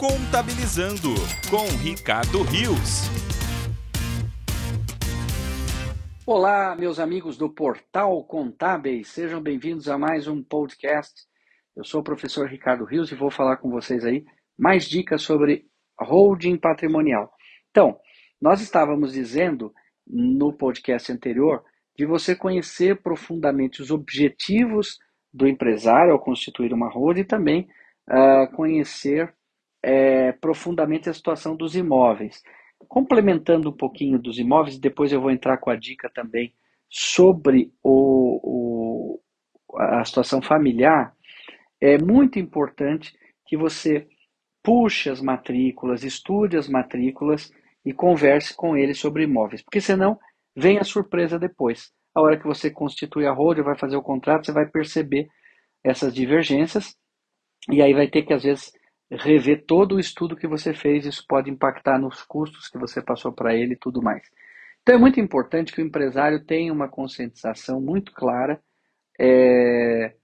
Contabilizando com Ricardo Rios. Olá, meus amigos do Portal Contábeis, sejam bem-vindos a mais um podcast. Eu sou o professor Ricardo Rios e vou falar com vocês aí mais dicas sobre holding patrimonial. Então, nós estávamos dizendo no podcast anterior de você conhecer profundamente os objetivos do empresário ao constituir uma holding e também uh, conhecer é, profundamente a situação dos imóveis. Complementando um pouquinho dos imóveis, depois eu vou entrar com a dica também sobre o, o, a situação familiar, é muito importante que você puxe as matrículas, estude as matrículas e converse com eles sobre imóveis, porque senão vem a surpresa depois. A hora que você constitui a holding, vai fazer o contrato, você vai perceber essas divergências e aí vai ter que às vezes rever todo o estudo que você fez, isso pode impactar nos custos que você passou para ele e tudo mais. Então é muito importante que o empresário tenha uma conscientização muito clara é,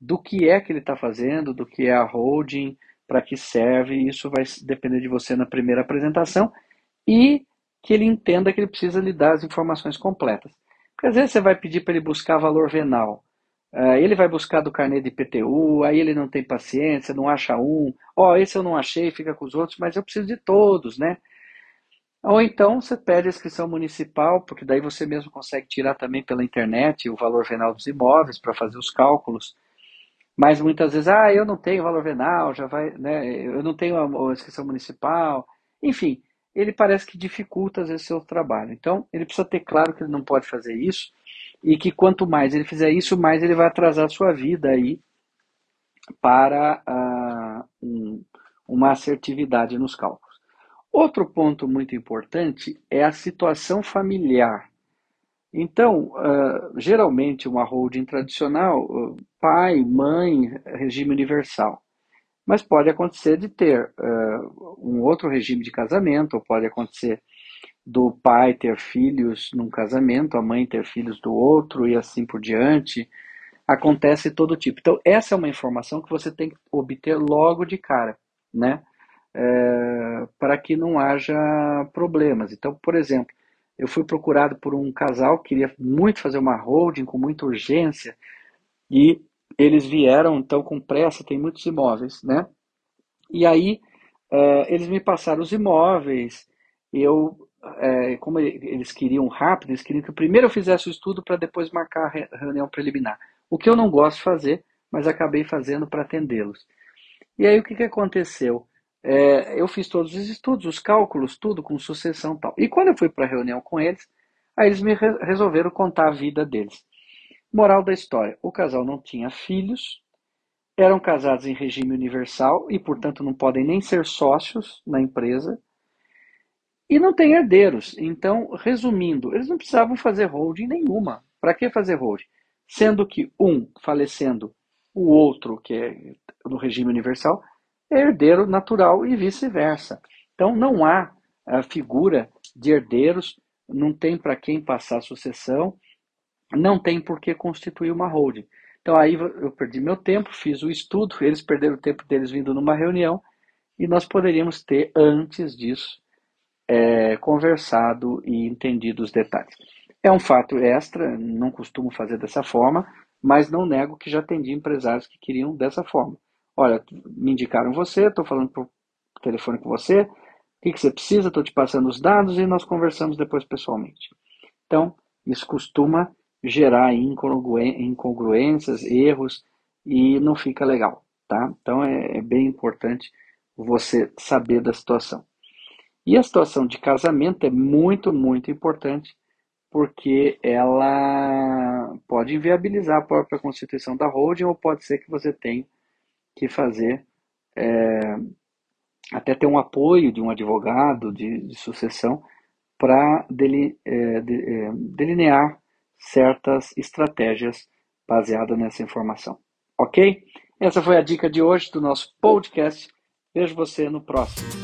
do que é que ele está fazendo, do que é a holding, para que serve, isso vai depender de você na primeira apresentação e que ele entenda que ele precisa lhe dar as informações completas. Porque às vezes você vai pedir para ele buscar valor venal, uh, ele vai buscar do carnê de IPTU, aí ele não tem paciência, não acha um, ó, oh, esse eu não achei, fica com os outros, mas eu preciso de todos, né? Ou então você pede a inscrição municipal, porque daí você mesmo consegue tirar também pela internet o valor venal dos imóveis para fazer os cálculos. Mas muitas vezes, ah, eu não tenho valor venal, já vai, né, eu não tenho a inscrição municipal. Enfim, ele parece que dificulta às vezes seu trabalho. Então, ele precisa ter claro que ele não pode fazer isso e que quanto mais ele fizer isso, mais ele vai atrasar a sua vida aí para uh, um, uma assertividade nos cálculos. Outro ponto muito importante é a situação familiar. Então, uh, geralmente, uma holding tradicional, uh, pai, mãe, regime universal. Mas pode acontecer de ter um outro regime de casamento, ou pode acontecer do pai ter filhos num casamento, a mãe ter filhos do outro e assim por diante. Acontece todo tipo. Então, essa é uma informação que você tem que obter logo de cara, né? É, para que não haja problemas. Então, por exemplo, eu fui procurado por um casal que queria muito fazer uma holding com muita urgência e eles vieram então com pressa, tem muitos imóveis, né? E aí é, eles me passaram os imóveis, eu, é, como eles queriam rápido, eles queriam que primeiro eu fizesse o estudo para depois marcar a reunião preliminar. O que eu não gosto de fazer, mas acabei fazendo para atendê-los. E aí o que, que aconteceu? É, eu fiz todos os estudos, os cálculos, tudo com sucessão tal. E quando eu fui para a reunião com eles, aí eles me re resolveram contar a vida deles. Moral da história: o casal não tinha filhos, eram casados em regime universal e, portanto, não podem nem ser sócios na empresa e não tem herdeiros. Então, resumindo, eles não precisavam fazer holding nenhuma. Para que fazer holding? Sendo que um falecendo, o outro, que é no regime universal, é herdeiro natural e vice-versa. Então não há a figura de herdeiros, não tem para quem passar a sucessão, não tem por que constituir uma holding. Então aí eu perdi meu tempo, fiz o estudo, eles perderam o tempo deles vindo numa reunião e nós poderíamos ter, antes disso, é, conversado e entendido os detalhes. É um fato extra, não costumo fazer dessa forma, mas não nego que já atendi empresários que queriam dessa forma. Olha, me indicaram você, estou falando por telefone com você, o que, que você precisa, estou te passando os dados e nós conversamos depois pessoalmente. Então, isso costuma gerar incongruências, erros e não fica legal, tá? Então é, é bem importante você saber da situação. E a situação de casamento é muito, muito importante porque ela pode inviabilizar a própria constituição da holding ou pode ser que você tenha que fazer é, até ter um apoio de um advogado de, de sucessão para é, de, é, delinear certas estratégias baseadas nessa informação. Ok? Essa foi a dica de hoje do nosso podcast. Vejo você no próximo.